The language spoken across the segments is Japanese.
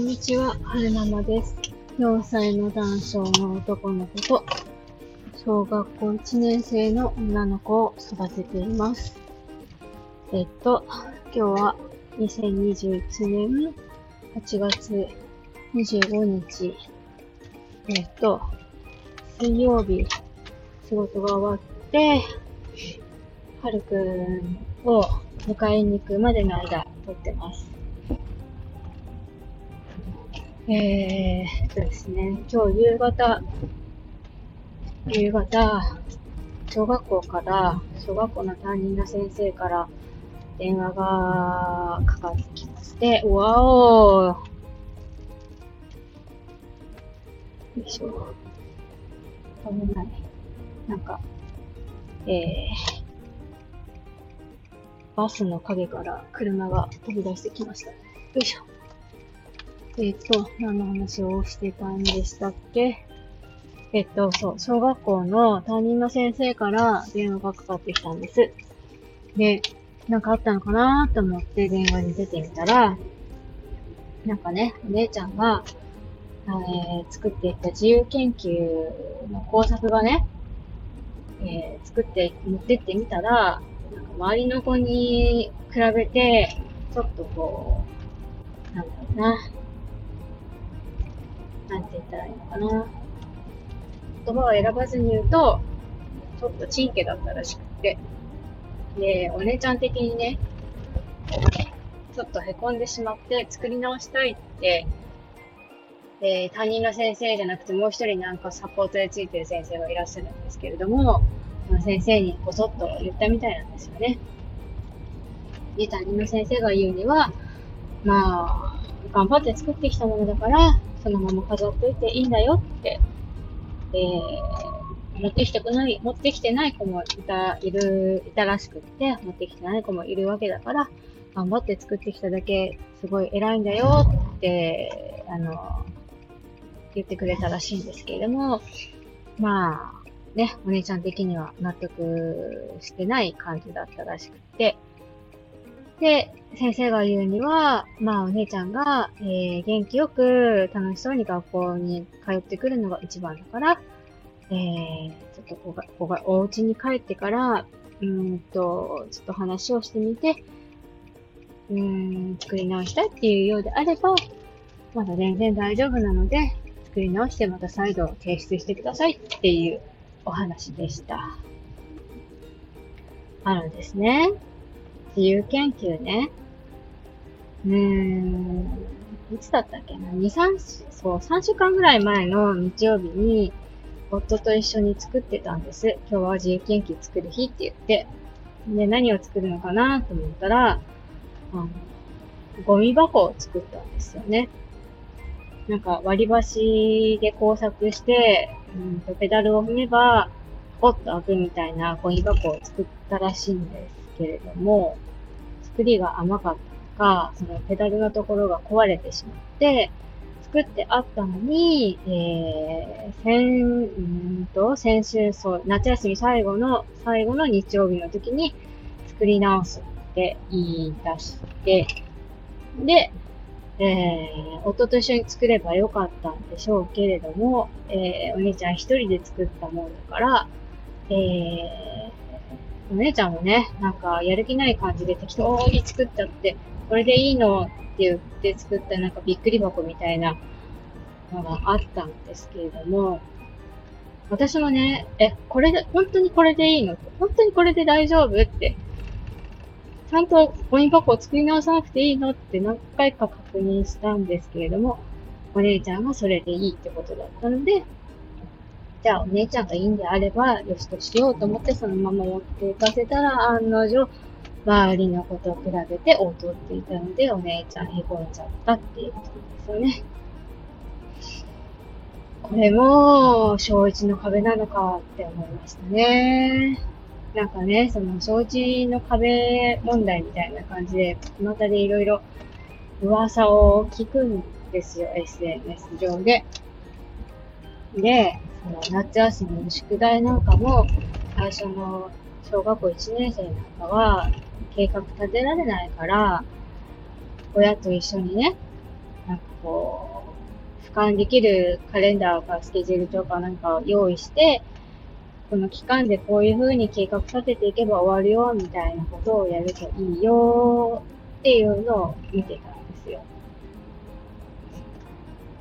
んにちは、はるままです。4歳の男性の男の子と、小学校1年生の女の子を育てています。えっと、今日は2021年8月25日、えっと、水曜日、仕事が終わって、はるくんを迎えに行くまでの間、撮ってます。えーっとですね、今日夕方、夕方、小学校から、小学校の担任の先生から電話がかかってきまして、わおーよいしょ。危ない。なんか、えー、バスの影から車が飛び出してきました。よいしょ。えっ、と、何の話をしてたんでしたっけ？えっと、そう、小学校の担任の先生から電話がかかってきたんです。で、なんかあったのかなと思って電話に出てみたら、なんかね、お姉ちゃんが、えー作っていった自由研究の工作がね、えー作って、持ってってみたら、なんか周りの子に比べて、ちょっとこう、なんだろうな、なんて言ったらいいのかな。言葉を選ばずに言うと、ちょっとチンケだったらしくて。で、お姉ちゃん的にね、ちょっと凹んでしまって作り直したいって、で、担任の先生じゃなくてもう一人なんかサポートでついてる先生がいらっしゃるんですけれども、その先生にこそっと言ったみたいなんですよね。で、担任の先生が言うには、まあ、頑張って作ってきたものだから、そのまま飾っておいていいんだよって、えー、持ってきてくない、持ってきてない子もいた、いる、いたらしくって、持ってきてない子もいるわけだから、頑張って作ってきただけ、すごい偉いんだよって、あの、言ってくれたらしいんですけれども、まあ、ね、お姉ちゃん的には納得してない感じだったらしくって、で、先生が言うには、まあお姉ちゃんが、えー元気よく楽しそうに学校に通ってくるのが一番だから、えー、ちょっとこが、こが、お家に帰ってから、うんと、ちょっと話をしてみて、うん、作り直したいっていうようであれば、まだ全然大丈夫なので、作り直してまた再度提出してくださいっていうお話でした。あのですね、自由研究ね。うーん、いつだったっけな ?2、3、そう、3週間ぐらい前の日曜日に、夫と一緒に作ってたんです。今日は自由研究作る日って言って。で、何を作るのかなと思ったら、あの、ゴミ箱を作ったんですよね。なんか割り箸で工作して、うんとペダルを踏めば、ポッと開くみたいなゴミ箱を作ったらしいんですけれども、作りが甘かったのか、そのペダルのところが壊れてしまって、作ってあったのに、えー、先、んと、先週、そう、夏休み最後の、最後の日曜日の時に作り直すって言い出して、で、えー、夫と一緒に作ればよかったんでしょうけれども、えー、お姉ちゃん一人で作ったもんだから、えー、お姉ちゃんもね、なんかやる気ない感じで適当に作っちゃって、これでいいのって言って作ったなんかびっくり箱みたいなのがあったんですけれども、私もね、え、これで、本当にこれでいいの？本当にこれで大丈夫？ってちゃんとゴミ箱を作り直さなくていいの？って何回か確認したんですけれども、お姉ちゃんがそれでいいってことだったので、じゃあお姉ちゃんがいいんであれば、よしとしようと思ってそのまま持っていかせたら、案の定、周りの子と比べて劣っていたので、お姉ちゃんへこんじゃったっていうことですよね。これも、小一の壁なのかって思いましたね。なんかね、その、小一の壁問題みたいな感じで、またでいろいろ噂を聞くんですよ、SNS 上で。で、その夏休みの宿題なんかも、最初の小学校1年生なんかは、計画立てられないから、親と一緒にね、なんかこう、俯瞰できるカレンダーかスケジュール帳かなんかを用意して、この期間でこういう風に計画立てていけば終わるよ、みたいなことをやるといいよ、っていうのを見てたんですよ。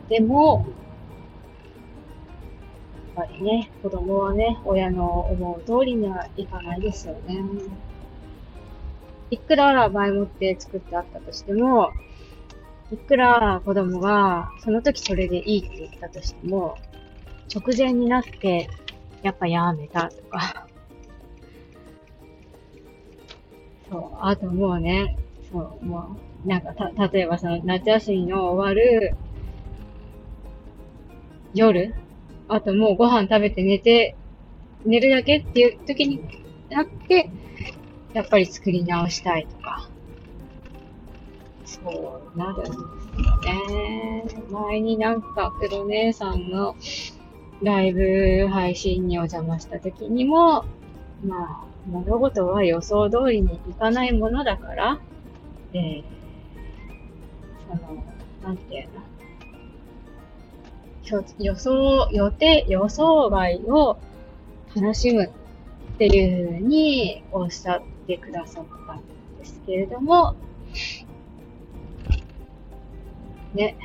でも、ぱりね、子供はね、親の思う通りにはいかないですよね。いくら前もって作ってあったとしても、いくら子供がその時それでいいって言ったとしても、直前になってやっぱやめたとか。そう、あともうね、そう、もう、なんかた、例えばその夏休みの終わる夜、あともうご飯食べて寝て、寝るだけっていう時になって、やっぱり作り直したいとか。そうなるんですよね。前になんか、黒姉さんのライブ配信にお邪魔した時にも、まあ、物事は予想通りにいかないものだから、えー、その、なんていうの、予想、予定、予想外を楽しむっていうふうにおっしゃってくださったんですけれども、ね、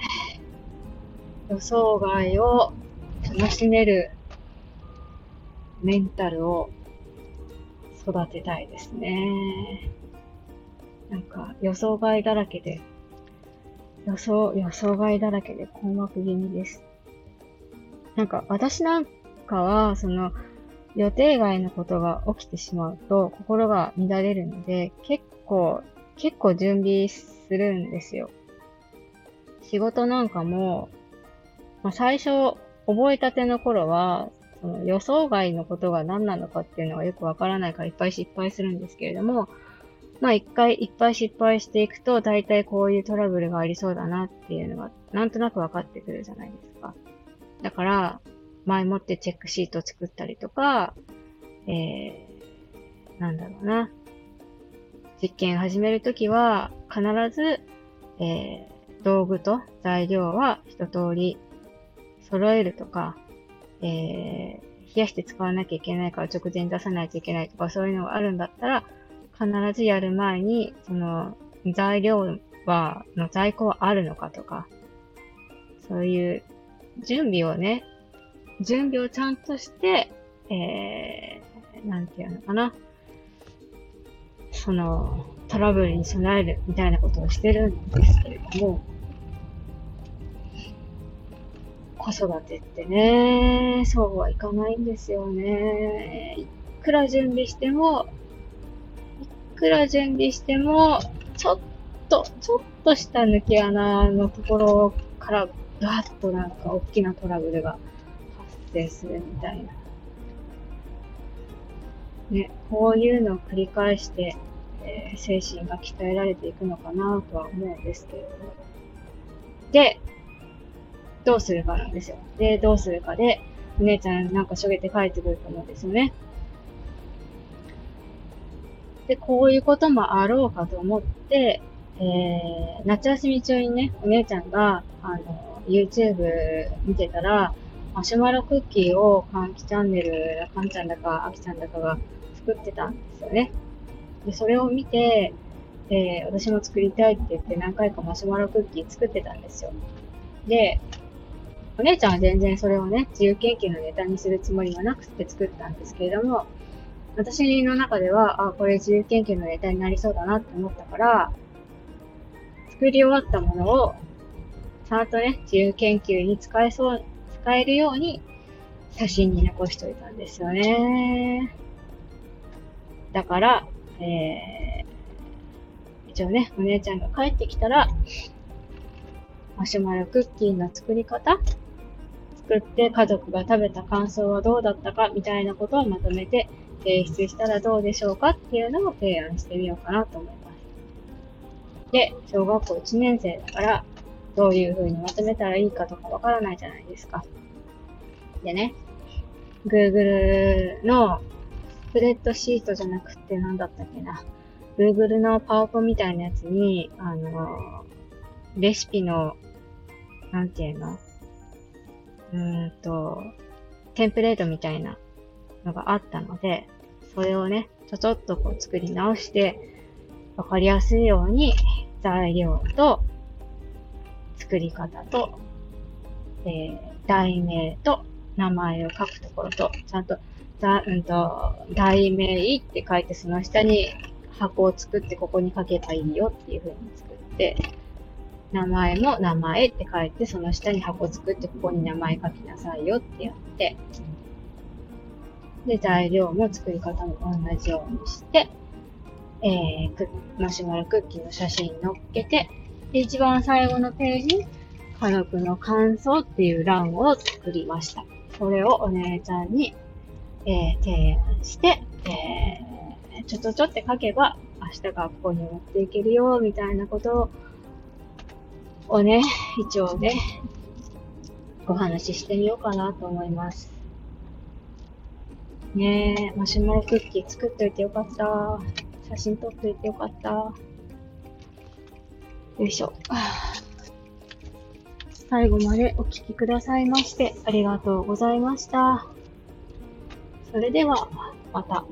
予想外を楽しめるメンタルを育てたいですね。なんか予想外だらけで、予想、予想外だらけで困惑気味です。なんか私なんかは、その予定外のことが起きてしまうと心が乱れるので、結構、結構準備するんですよ。仕事なんかも、まあ、最初覚えたての頃は、その予想外のことが何なのかっていうのがよくわからないからいっぱい失敗するんですけれども、まあ一回いっぱい失敗していくと、大体こういうトラブルがありそうだなっていうのが、なんとなく分かってくるじゃないですか。だから、前もってチェックシートを作ったりとか、えー、なんだろうな。実験始めるときは、必ず、えー、道具と材料は一通り揃えるとか、えー、冷やして使わなきゃいけないから直前に出さないといけないとか、そういうのがあるんだったら、必ずやる前に、その、材料は、の在庫はあるのかとか、そういう準備をね、準備をちゃんとして、えー、なんていうのかな。その、トラブルに備えるみたいなことをしてるんですけれども、子育てってね、そうはいかないんですよね。いくら準備しても、いくら準備しても、ちょっと、ちょっとした抜け穴のところから、ガーッとなんか大きなトラブルが発生するみたいな。ね、こういうのを繰り返して、えー、精神が鍛えられていくのかなとは思うんですけれども。で、どうするかなんですよ。で、どうするかで、お姉ちゃんなんかしょげて帰ってくると思うんですよね。で、こういうこともあろうかと思って、えー、夏休み中にね、お姉ちゃんが、あの、YouTube 見てたら、マシュマロクッキーをかんきチャンネル、かんちゃんだか、あきちゃんだかが作ってたんですよね。で、それを見て、えー、私も作りたいって言って何回かマシュマロクッキー作ってたんですよ。で、お姉ちゃんは全然それをね、自由研究のネタにするつもりはなくて作ったんですけれども、私の中では、あ、これ自由研究のネタになりそうだなって思ったから、作り終わったものを、ちゃんとね、自由研究に使えそう、使えるように、写真に残しといたんですよね。だから、えー、一応ね、お姉ちゃんが帰ってきたら、マシュマロクッキーの作り方作って家族が食べた感想はどうだったかみたいなことをまとめて提出したらどうでしょうかっていうのを提案してみようかなと思います。で、小学校1年生だから、どういう風にまとめたらいいかとかわからないじゃないですか。でね、Google のスプレッドシートじゃなくて何だったっけな。Google のパワポみたいなやつに、あの、レシピのなんていうの？うーんと、テンプレートみたいなのがあったので、それをね、ちょちょっとこう作り直して、わかりやすいように材料と、作り方と、えー、題名と名前を書くところと、ちゃんと、だ、うんと、題名って書いてその下に箱を作ってここに書けばいいよっていう風に作って、名前も名前って書いて、その下に箱作ってここに名前書きなさいよってやって、で、材料も作り方も同じようにして、えー、マシュマロクッキーの写真載っけて、で、一番最後のページに、家族の感想っていう欄を作りました。それをお姉ちゃんに、えー、提案して、えー、ちょちょちょって書けば、明日学校に持っていけるよ、みたいなことをね、一応ね、お話ししてみようかなと思います。ねえ、マシュマロクッキー作っといてよかった。写真撮っといてよかった。よいしょ。最後までお聴きくださいましてありがとうございました。それでは、また。